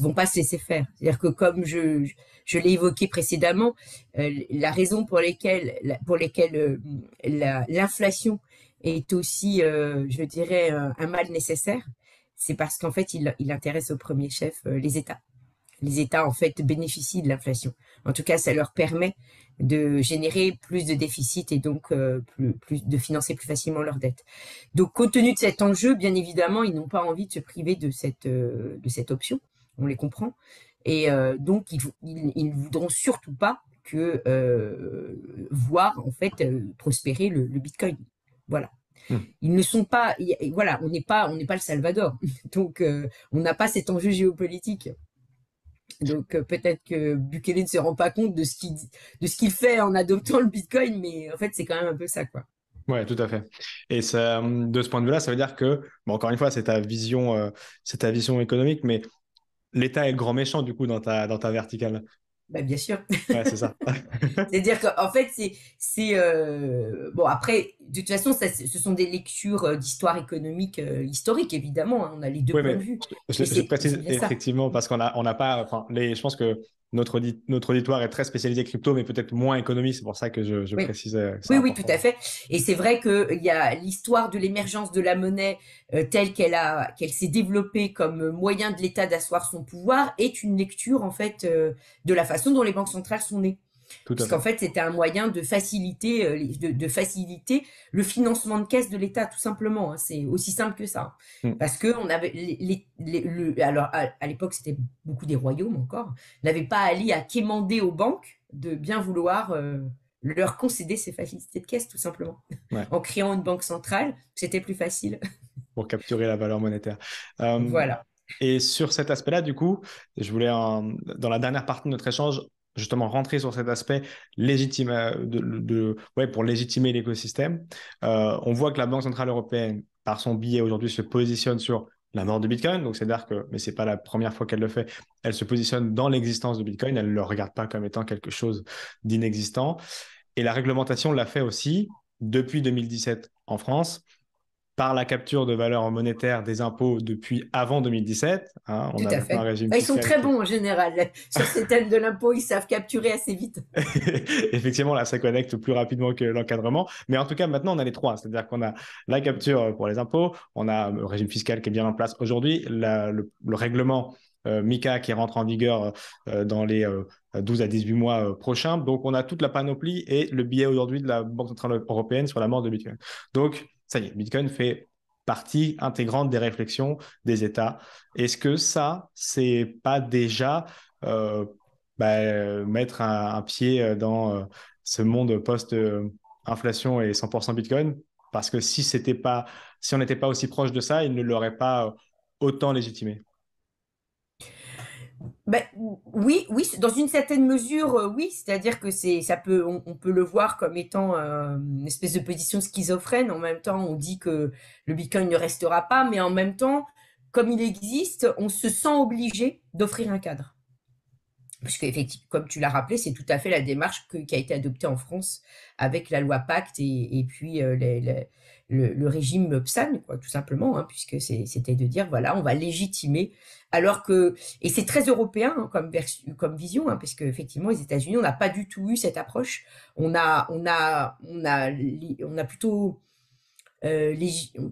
vont pas se laisser faire. C'est-à-dire que comme je, l'ai évoqué précédemment, euh, la raison pour lesquelles euh, l'inflation est aussi, je dirais, un mal nécessaire, c'est parce qu'en fait, il, intéresse au premier chef les États. Les États, en fait, bénéficient de l'inflation. En tout cas, ça leur permet de générer plus de déficit et donc euh, plus, plus, de financer plus facilement leurs dettes. Donc, compte tenu de cet enjeu, bien évidemment, ils n'ont pas envie de se priver de cette, euh, de cette option. On les comprend. Et euh, donc, ils, ne voudront surtout pas que voir en fait prospérer le, Bitcoin. Voilà. Hmm. Ils ne sont pas, voilà, on n'est pas, on n'est pas le Salvador, *laughs* donc on n'a pas cet enjeu géopolitique. Donc euh, peut-être que Bukele ne se rend pas compte de ce qu'il de ce qu'il fait en adoptant le Bitcoin, mais en fait c'est quand même un peu ça quoi. Ouais, tout à fait. Et ça, de ce point de vue-là, ça veut dire que, bon, encore une fois, c'est ta vision, euh, c'est ta vision économique, mais l'État est le grand méchant du coup dans ta dans ta verticale. Bah, bien sûr. Ouais, c'est ça. *laughs* *laughs* C'est-à-dire qu'en fait, c'est, euh, bon. Après, de toute façon, ça, ce sont des lectures euh, d'histoire économique euh, historique, évidemment. hein, on a les deux Oui, points de vue. je, précise effectivement parce qu'on a, on n'a pas, enfin, les, je pense que notre, audi- notre auditoire est très spécialisé crypto, mais peut-être moins économie. C'est pour ça que je, je Oui. précisais que c'est Oui, oui, tout à fait. Et c'est vrai qu'il y a l'histoire de l'émergence de la monnaie euh, telle qu'elle a, qu'elle s'est développée comme moyen de l'État d'asseoir son pouvoir est une lecture en fait euh, de la façon dont les banques centrales sont nées. À Puisqu'en fait. c'était un moyen de faciliter, euh, de, de faciliter le financement de caisse de l'État, tout simplement. hein. C'est aussi simple que ça. Mm. Parce que on avait les, les- les- le- alors à, à l'époque, c'était beaucoup des royaumes encore, n'avaient pas allé à quémander aux banques de bien vouloir euh, leur concéder ces facilités de caisse, tout simplement. Ouais. *laughs* En créant une banque centrale, c'était plus facile. *laughs* Pour capturer la valeur monétaire. Euh, Voilà. Et sur cet aspect-là, du coup, je voulais, en- dans la dernière partie de notre échange, justement rentrer sur cet aspect légitime, euh, de, ouais, pour légitimer l'écosystème. Euh, on voit que la Banque Centrale Européenne, par son billet aujourd'hui, se positionne sur la mort de Bitcoin. Donc, c'est-à-dire que, mais c'est pas la première fois qu'elle le fait, elle se positionne dans l'existence de Bitcoin. Elle ne le regarde pas comme étant quelque chose d'inexistant. Et la réglementation l'a fait aussi depuis 2017 en France par la capture de valeur monétaire des impôts depuis avant 2017. hein, on Tout a à fait. un régime Bah, ils sont très qui- bons en général. *laughs* Sur ces thèmes de l'impôt, ils savent capturer assez vite. *laughs* Effectivement, là, ça connecte plus rapidement que l'encadrement. Mais en tout cas, maintenant, on a les trois. C'est-à-dire qu'on a la capture pour les impôts, on a le régime fiscal qui est bien en place aujourd'hui, le, le règlement euh, MICA qui rentre en vigueur euh, dans les euh, 12 à 18 mois euh, prochains. Donc, on a toute la panoplie et le billet aujourd'hui de la Banque Centrale Européenne sur la mort de Bitcoin. Donc, ça y est, Bitcoin fait partie intégrante des réflexions des États. Est-ce que ça, c'est pas déjà euh, bah, euh, mettre un, pied dans euh, ce monde post-inflation et 100% Bitcoin? Parce que si c'était pas, si on n'était pas aussi proche de ça, il ne l'aurait pas euh, autant légitimé. Ben, oui, oui, dans une certaine mesure, euh, oui. C'est-à-dire que c'est, ça peut, on, peut le voir comme étant euh, une espèce de position schizophrène. En même temps, on dit que le Bitcoin ne restera pas, mais en même temps, comme il existe, on se sent obligé d'offrir un cadre. Parce qu'effectivement, comme tu l'as rappelé, c'est tout à fait la démarche qui a été adoptée en France avec la loi Pacte et, puis euh, les- le, le régime PSAN, quoi, tout simplement, hein, puisque c'était de dire, voilà, on va légitimer, alors que, et c'est très européen hein, comme, vision, hein, parce qu'effectivement, les États-Unis, on n'a pas du tout eu cette approche. On a, on a, on a, on a plutôt, euh,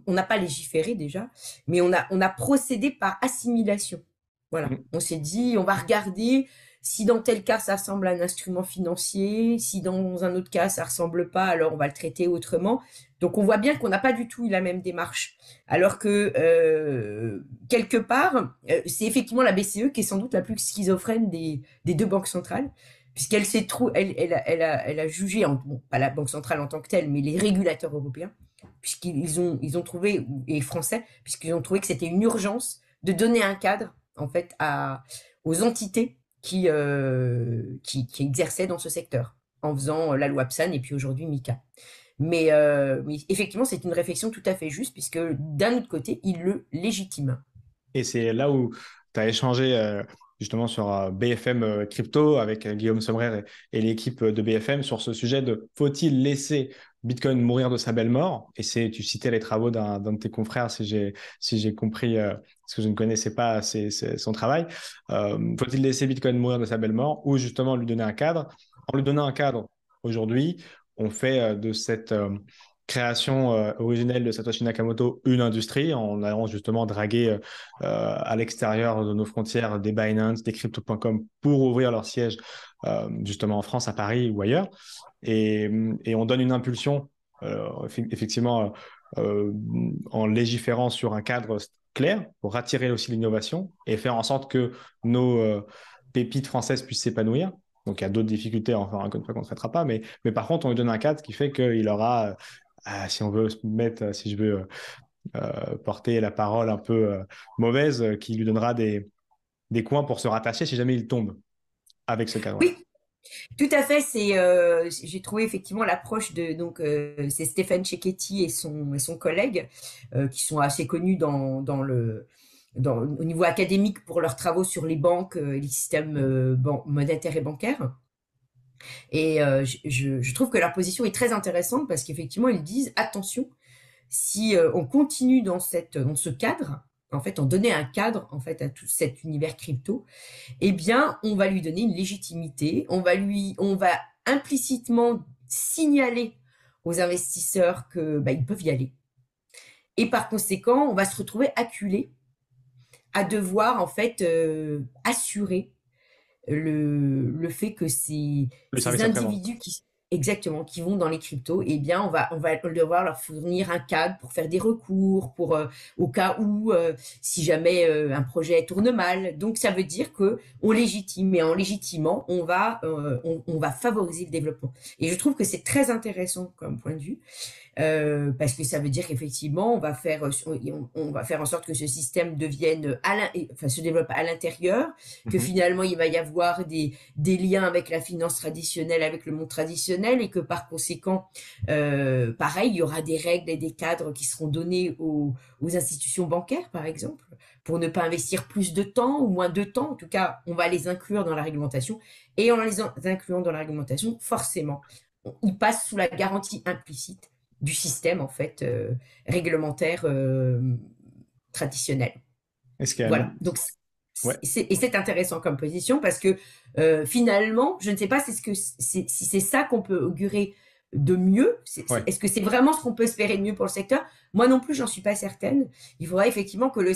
on n'a pas légiféré déjà, mais on a, on a procédé par assimilation. Voilà, Mm. on s'est dit, on va regarder si dans tel cas ça ressemble à un instrument financier, si dans un autre cas ça ressemble pas, alors on va le traiter autrement. Donc on voit bien qu'on n'a pas du tout eu la même démarche. Alors que euh, quelque part, euh, c'est effectivement la BCE qui est sans doute la plus schizophrène des, deux banques centrales, puisqu'elle s'est trou- elle, a, elle, a, jugé, bon, pas la banque centrale en tant que telle, mais les régulateurs européens, puisqu'ils ont, ils ont trouvé, et français, puisqu'ils ont trouvé que c'était une urgence de donner un cadre en fait à, aux entités qui, euh, qui, qui exerçaient dans ce secteur, en faisant euh, la loi PSAN et puis aujourd'hui MICA. Mais, euh, mais effectivement, c'est une réflexion tout à fait juste, puisque d'un autre côté, il le légitime. Et c'est là où tu as échangé justement sur BFM Crypto avec Guillaume Sommerer et, l'équipe de BFM sur ce sujet de faut-il laisser Bitcoin mourir de sa belle mort? Et c'est tu citais les travaux d'un de tes confrères, si j'ai si compris, parce que je ne connaissais pas son travail. Euh, faut-il laisser Bitcoin mourir de sa belle mort ou justement lui donner un cadre? En lui donnant un cadre, aujourd'hui, on fait euh, de cette euh, création originelle de Satoshi Nakamoto une industrie en allant justement draguer à l'extérieur de nos frontières des Binance, des crypto.com pour ouvrir leur siège justement en France, à Paris ou ailleurs. Et, on donne une impulsion effe- effectivement en légiférant sur un cadre clair pour attirer aussi l'innovation et faire en sorte que nos euh, pépites françaises puissent s'épanouir. Donc il y a d'autres difficultés, enfin une fois qu'on ne traitera pas, mais, mais par contre on lui donne un cadre qui fait qu'il aura, euh, si on veut se mettre, si je veux euh, porter la parole un peu mauvaise, qui lui donnera des, des coins pour se rattacher si jamais il tombe avec ce cadre. Oui, tout à fait. C'est, euh, j'ai trouvé effectivement l'approche de donc euh, c'est Stéphane Cecchetti et son son collègue euh, qui sont assez connus dans dans le au niveau académique pour leurs travaux sur les banques et les systèmes monétaires et bancaires. Et je, trouve que leur position est très intéressante parce qu'effectivement, ils disent attention, si on continue dans, cette, dans ce cadre, en fait, en donner un cadre en fait à tout cet univers crypto, eh bien, on va lui donner une légitimité, on va lui, on va implicitement signaler aux investisseurs que bah, ils peuvent y aller. Et par conséquent, on va se retrouver acculé à devoir en fait euh, assurer le, le fait que ces, ces individus qui Exactement, qui vont dans les cryptos, eh bien, on va, on va devoir leur fournir un cadre pour faire des recours, pour euh, au cas où, euh, si jamais euh, un projet tourne mal. Donc, ça veut dire que on légitime, et en légitimant, on va, on, on, va favoriser le développement. Et je trouve que c'est très intéressant comme point de vue. Euh, parce que ça veut dire qu'effectivement, on va faire, on, va faire en sorte que ce système devienne, à enfin, se développe à l'intérieur, que mhm. finalement il va y avoir des, des liens avec la finance traditionnelle, avec le monde traditionnel, et que par conséquent, euh, pareil, il y aura des règles et des cadres qui seront donnés aux, aux institutions bancaires, par exemple, pour ne pas investir plus de temps ou moins de temps. En tout cas, on va les inclure dans la réglementation, et en les incluant dans la réglementation, forcément, ils passent sous la garantie implicite du système en fait euh, réglementaire euh, traditionnel. Voilà. Donc et c'est intéressant comme position parce que euh, finalement, je ne sais pas c'est ce que si c'est ça qu'on peut augurer de mieux. Est-ce que c'est vraiment ce qu'on peut espérer de mieux pour le secteur? Moi non plus, j'en suis pas certaine. Il faudrait effectivement que le,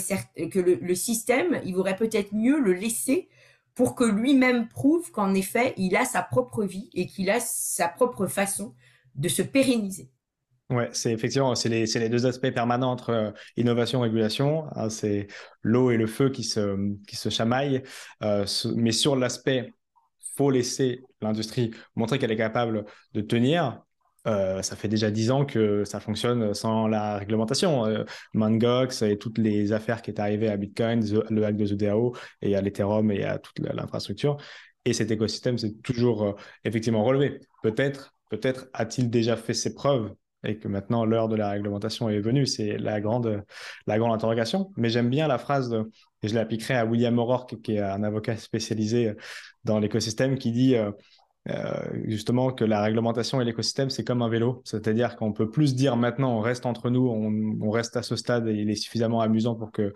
que le, le système, il vaudrait peut-être mieux le laisser pour que lui-même prouve qu'en effet, il a sa propre vie et qu'il a sa propre façon de se pérenniser. Ouais, c'est effectivement c'est les, les, deux aspects permanents entre euh, innovation et régulation. Hein, c'est l'eau et le feu qui se, qui se chamaillent. Euh, mais sur l'aspect, faut laisser l'industrie montrer qu'elle est capable de tenir. Euh, ça fait déjà dix ans que ça fonctionne sans la réglementation. Mangox et toutes les affaires qui est arrivées à Bitcoin, le hack de ZDAO et à l'Ethereum et à toute l'infrastructure. Et cet écosystème s'est toujours effectivement relevé. Peut-être, peut-être a-t-il déjà fait ses preuves et que maintenant l'heure de la réglementation est venue. C'est la grande, la grande interrogation. Mais j'aime bien la phrase, de, et je l'appliquerai à William O'Rourke, qui est un avocat spécialisé dans l'écosystème, qui dit euh, euh, justement que la réglementation et l'écosystème, c'est comme un vélo. C'est-à-dire qu'on peut plus dire maintenant, on reste entre nous, on, reste à ce stade et il est suffisamment amusant pour que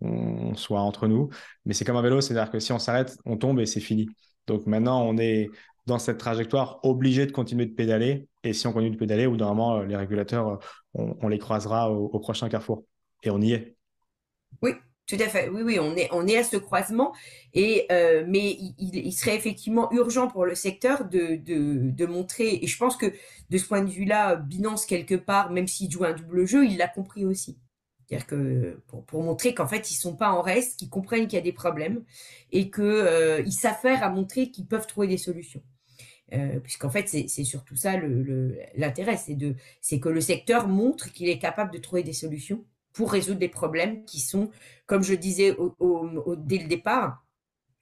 on soit entre nous. Mais c'est comme un vélo, c'est-à-dire que si on s'arrête, on tombe et c'est fini. Donc maintenant, on est dans cette trajectoire obligé de continuer de pédaler. Et si on continue de pédaler, ou normalement, les régulateurs, euh, on, les croisera au, prochain carrefour. Et on y est. Oui, tout à fait. Oui, oui, on est, on est à ce croisement. Et, euh, mais il, serait effectivement urgent pour le secteur de, de, montrer, et je pense que de ce point de vue-là, Binance, quelque part, même s'il joue un double jeu, il l'a compris aussi. C'est-à-dire que pour, montrer qu'en fait, ils sont pas en reste, qu'ils comprennent qu'il y a des problèmes et qu'ils euh, s'affairent à montrer qu'ils peuvent trouver des solutions. Euh, puisqu'en fait, c'est surtout ça l'intérêt, c'est que le secteur montre qu'il est capable de trouver des solutions pour résoudre des problèmes qui sont, comme je disais dès le départ,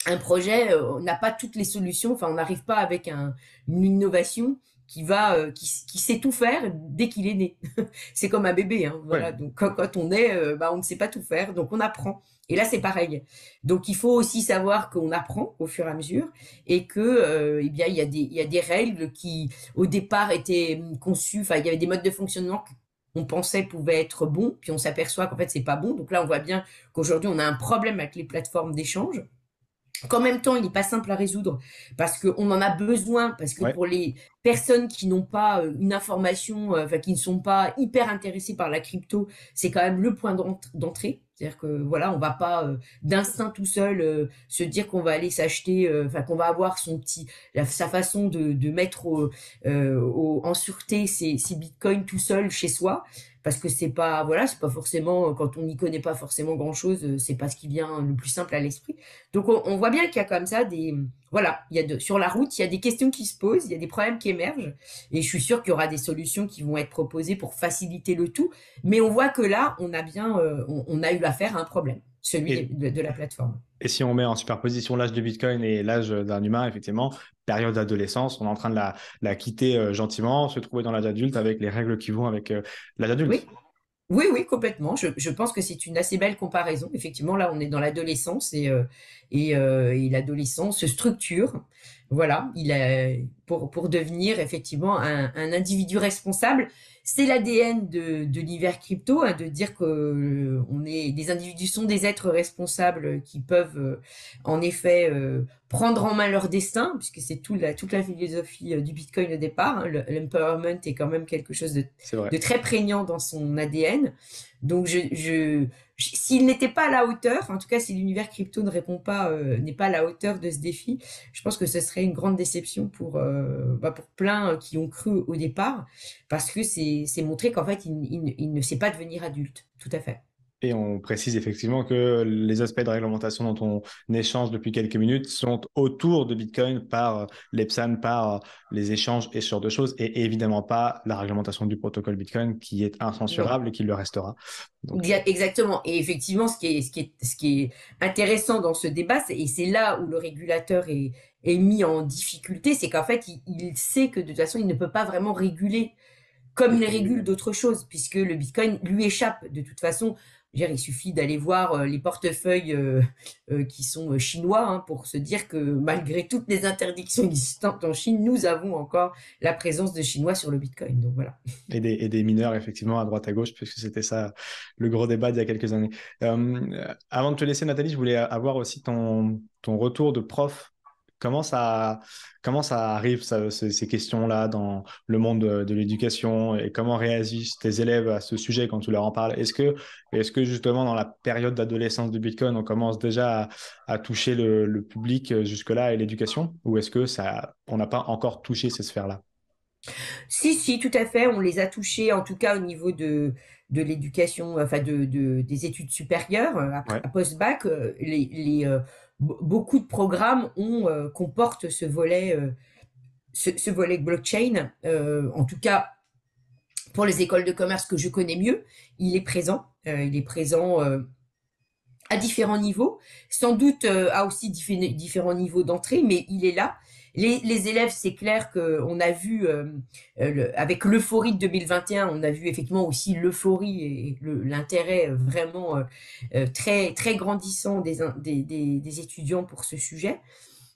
un projet euh, n'a pas toutes les solutions, enfin on n'arrive pas avec un, une innovation qui va euh, qui, sait tout faire dès qu'il est né. *laughs* c'est comme un bébé, hein, voilà. Donc quand, on est, euh, bah, on ne sait pas tout faire, donc on apprend. Et là c'est pareil. Donc il faut aussi savoir qu'on apprend au fur et à mesure et que euh, eh bien il y a des il y a des règles qui au départ étaient conçues, enfin il y avait des modes de fonctionnement qu'on pensait pouvaient être bons, puis on s'aperçoit qu'en fait c'est pas bon. Donc là on voit bien qu'aujourd'hui on a un problème avec les plateformes d'échange qu'en même temps, il n'est pas simple à résoudre parce qu'on en a besoin, parce que pour les personnes qui n'ont pas euh, une information, euh, enfin qui ne sont pas hyper intéressées par la crypto, c'est quand même le point d'entrée. C'est-à-dire que voilà, on va pas euh, d'instinct tout seul se dire qu'on va aller s'acheter, enfin qu'on va avoir son petit, sa façon de, de mettre au, en sûreté ses, ses bitcoins tout seul chez soi parce que c'est pas voilà c'est pas forcément quand on n'y connaît pas forcément grand chose euh, c'est pas ce qui vient le plus simple à l'esprit donc on, voit bien qu'il y a comme ça des voilà il y a de, sur la route il y a des questions qui se posent il y a des problèmes qui émergent et je suis sûr qu'il y aura des solutions qui vont être proposées pour faciliter le tout mais on voit que là on a bien euh, on, a eu affaire à un problème celui de, la plateforme. Et si on met en superposition l'âge de Bitcoin et l'âge d'un humain, effectivement, période d'adolescence, on est en train de la, quitter euh, gentiment, se trouver dans l'âge adulte avec les règles qui vont avec euh, l'âge adulte. Oui. Oui, complètement. Je, pense que c'est une assez belle comparaison. Effectivement, là, on est dans l'adolescence et, euh, euh, et, l'adolescence se structure. Voilà, il a, pour, pour devenir effectivement un, un individu responsable c'est l'ADN de, de l'univers crypto, hein, de dire que euh, on est des individus sont des êtres responsables qui peuvent euh, en effet euh, prendre en main leur destin, puisque c'est toute la, toute la philosophie du Bitcoin au départ. Hein. L'empowerment est quand même quelque chose de, de, très prégnant dans son ADN. Donc, je, je, s'il n'était pas à la hauteur, en tout cas, si l'univers crypto ne répond pas, euh, n'est pas à la hauteur de ce défi, je pense que ce serait une grande déception pour, euh, bah pour plein qui ont cru au départ, parce que c'est montré qu'en fait, il ne sait pas devenir adulte. Tout à fait. Et on précise effectivement que les aspects de réglementation dont on échange depuis quelques minutes sont autour de Bitcoin par euh, l'EPSAN, par les échanges et ce genre de choses, et évidemment pas la réglementation du protocole Bitcoin qui est incensurable et qui le restera. Exactement. Et effectivement, ce qui est, ce qui est, ce qui est intéressant dans ce débat, et c'est là où le régulateur est, est mis en difficulté, c'est qu'en fait, il, il sait que de toute façon, il ne peut pas vraiment réguler comme il régule d'autres choses, puisque le Bitcoin lui échappe de toute façon il suffit d'aller voir euh, les portefeuilles euh, euh, qui sont chinois hein, pour se dire que malgré toutes les interdictions *laughs* existantes en Chine, nous avons encore la présence de Chinois sur le Bitcoin. Donc voilà. Et des, mineurs, effectivement, à droite à gauche, puisque c'était ça le gros débat d'il y a quelques années. avant de te laisser, Nathalie, je voulais avoir aussi ton retour de prof Comment ça, comment ça arrive, ces, questions-là, dans le monde de, l'éducation et comment réagissent tes élèves à ce sujet quand tu leur en parles? Est-ce que, est que justement, dans la période d'adolescence du Bitcoin, on commence déjà à, toucher le, public jusque-là et l'éducation? Ou est-ce que ça, on n'a pas encore touché ces sphères-là? Si, si, tout à fait. On les a touchés, en tout cas au niveau de, de l'éducation, enfin de, des études supérieures, après post-bac. Euh, les, les euh, beaucoup de programmes ont, euh, comportent ce volet, euh, ce, volet blockchain. Euh, en tout cas, pour les écoles de commerce que je connais mieux, il est présent. il est présent à différents niveaux, sans doute à aussi différents niveaux d'entrée, mais il est là. Les, élèves, c'est clair qu'on a vu, euh, euh, avec l'euphorie de 2021, on a vu effectivement aussi l'euphorie et l'intérêt vraiment euh, très, très grandissant des, étudiants pour ce sujet.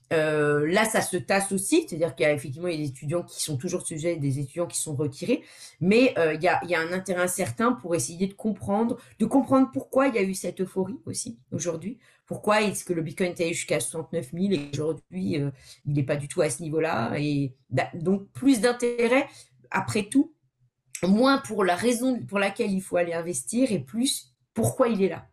Là, ça se tasse aussi, c'est-à-dire qu'il y a effectivement des étudiants qui sont toujours sujets, des étudiants qui sont retirés, mais il, y a, y a, un intérêt incertain pour essayer de comprendre, de comprendre pourquoi il y a eu cette euphorie aussi aujourd'hui, pourquoi est-ce que le Bitcoin est jusqu'à 69 000 et aujourd'hui euh, il n'est pas du tout à ce niveau-là, et donc plus d'intérêt après tout, moins pour la raison pour laquelle il faut aller investir et plus pourquoi il est là.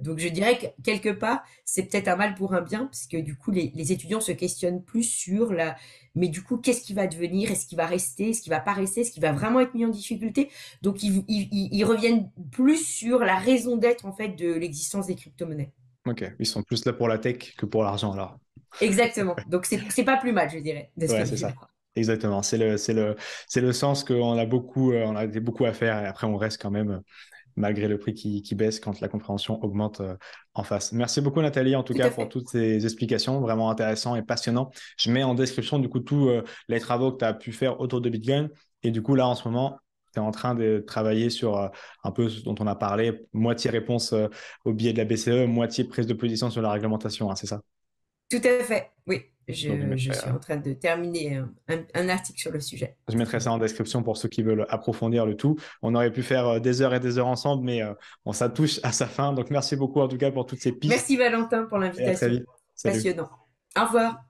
Donc je dirais que quelque part, c'est peut-être un mal pour un bien, parce que du coup, les, étudiants se questionnent plus sur la... Mais du coup, qu'est-ce qui va devenir? Est-ce qu'il va rester? Est-ce qu'il va pas rester? Est-ce qu'il va vraiment être mis en difficulté? Donc ils, reviennent plus sur la raison d'être en fait de l'existence des crypto-monnaies. Ok, ils sont plus là pour la tech que pour l'argent alors. Exactement. Donc c'est pas plus mal, je dirais. ouais, c'est ça. Exactement. C'est le, le, le sens qu'on a beaucoup, euh, on a beaucoup à faire et après on reste quand même malgré le prix qui, baisse quand la compréhension augmente euh, en face. Merci beaucoup Nathalie en tout, cas pour toutes ces explications, vraiment intéressant et passionnant. Je mets en description du coup tous euh, les travaux que tu as pu faire autour de Bitcoin et du coup là en ce moment, tu es en train de travailler sur euh, un peu ce dont on a parlé, moitié réponse au biais de la BCE, moitié prise de position sur la réglementation, hein, c'est ça? Tout à fait, oui. Je, suis en train de terminer un, article sur le sujet. Je mettrai ça en description pour ceux qui veulent approfondir le tout. On aurait pu faire euh, des heures et des heures ensemble, mais euh, on ça touche à sa fin. Donc merci beaucoup en tout cas pour toutes ces pistes. Merci Valentin pour l'invitation. Passionnant. Au revoir.